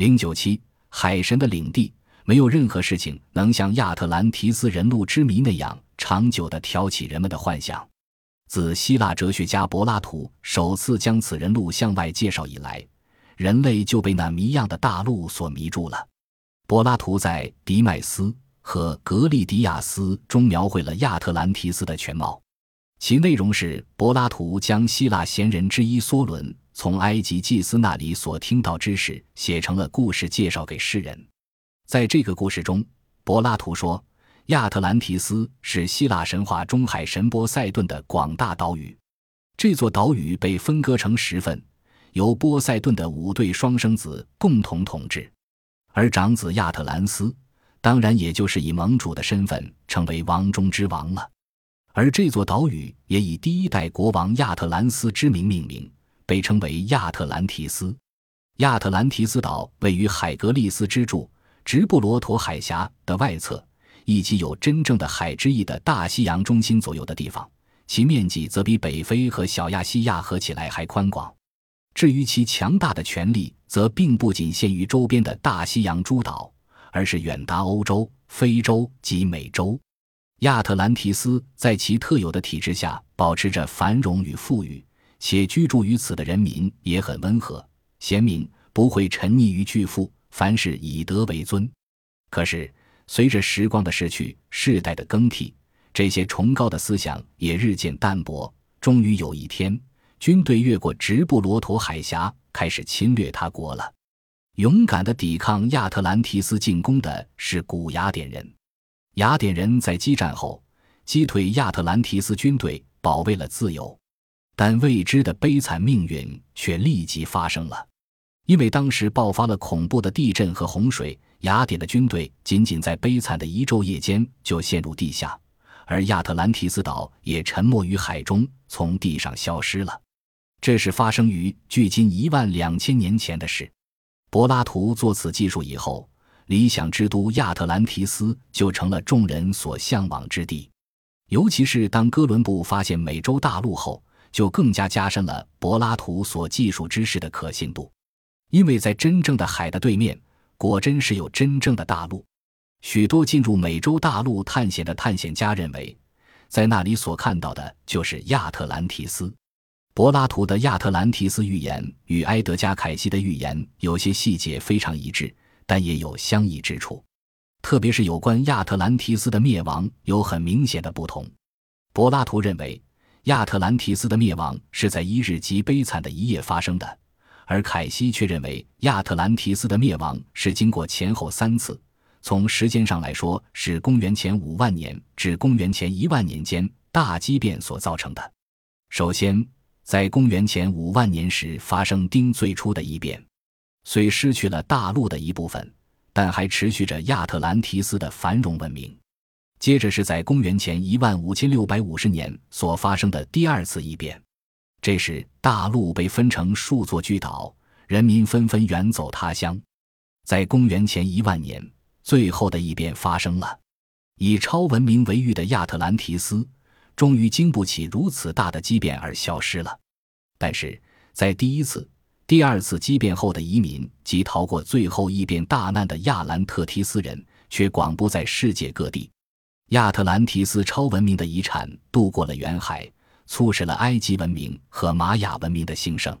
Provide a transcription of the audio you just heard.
零九七，海神的领地，没有任何事情能像亚特兰提斯人路之谜那样长久地挑起人们的幻想。自希腊哲学家柏拉图首次将此人路向外介绍以来，人类就被那谜样的大陆所迷住了。柏拉图在《迪迈斯》和《格利迪亚斯》中描绘了亚特兰提斯的全貌。其内容是柏拉图将希腊贤人之一梭伦从埃及祭司那里所听到之事写成了故事，介绍给世人。在这个故事中，柏拉图说，亚特兰提斯是希腊神话中海神波塞顿的广大岛屿。这座岛屿被分割成十份，由波塞顿的五对双生子共同统治，而长子亚特兰斯当然也就是以盟主的身份成为王中之王了。而这座岛屿也以第一代国王亚特兰斯之名命名，被称为亚特兰提斯。亚特兰提斯岛位于海格力斯之柱直布罗陀海峡的外侧，以及有真正的海之翼的大西洋中心左右的地方。其面积则比北非和小亚细亚合起来还宽广。至于其强大的权力，则并不仅限于周边的大西洋诸岛，而是远达欧洲、非洲及美洲。亚特兰提斯在其特有的体制下保持着繁荣与富裕，且居住于此的人民也很温和、贤明，不会沉溺于巨富，凡事以德为尊。可是，随着时光的逝去，世代的更替，这些崇高的思想也日渐淡薄。终于有一天，军队越过直布罗陀海峡，开始侵略他国了。勇敢的抵抗亚特兰提斯进攻的是古雅典人。雅典人在激战后击退亚特兰提斯军队，保卫了自由，但未知的悲惨命运却立即发生了。因为当时爆发了恐怖的地震和洪水，雅典的军队仅仅在悲惨的一昼夜间就陷入地下，而亚特兰提斯岛也沉没于海中，从地上消失了。这是发生于距今一万两千年前的事。柏拉图做此记述以后。理想之都亚特兰提斯就成了众人所向往之地，尤其是当哥伦布发现美洲大陆后，就更加加深了柏拉图所记述之事的可信度。因为在真正的海的对面，果真是有真正的大陆。许多进入美洲大陆探险的探险家认为，在那里所看到的就是亚特兰提斯。柏拉图的亚特兰提斯预言与埃德加·凯西的预言有些细节非常一致。但也有相异之处，特别是有关亚特兰提斯的灭亡有很明显的不同。柏拉图认为亚特兰提斯的灭亡是在一日极悲惨的一夜发生的，而凯西却认为亚特兰提斯的灭亡是经过前后三次，从时间上来说是公元前五万年至公元前一万年间大畸变所造成的。首先，在公元前五万年时发生丁最初的异变。虽失去了大陆的一部分，但还持续着亚特兰提斯的繁荣文明。接着是在公元前一万五千六百五十年所发生的第二次异变，这时大陆被分成数座巨岛，人民纷纷远走他乡。在公元前一万年，最后的异变发生了，以超文明为誉的亚特兰提斯，终于经不起如此大的畸变而消失了。但是在第一次。第二次畸变后的移民及逃过最后异变大难的亚兰特提斯人，却广布在世界各地。亚特兰提斯超文明的遗产度过了远海，促使了埃及文明和玛雅文明的兴盛。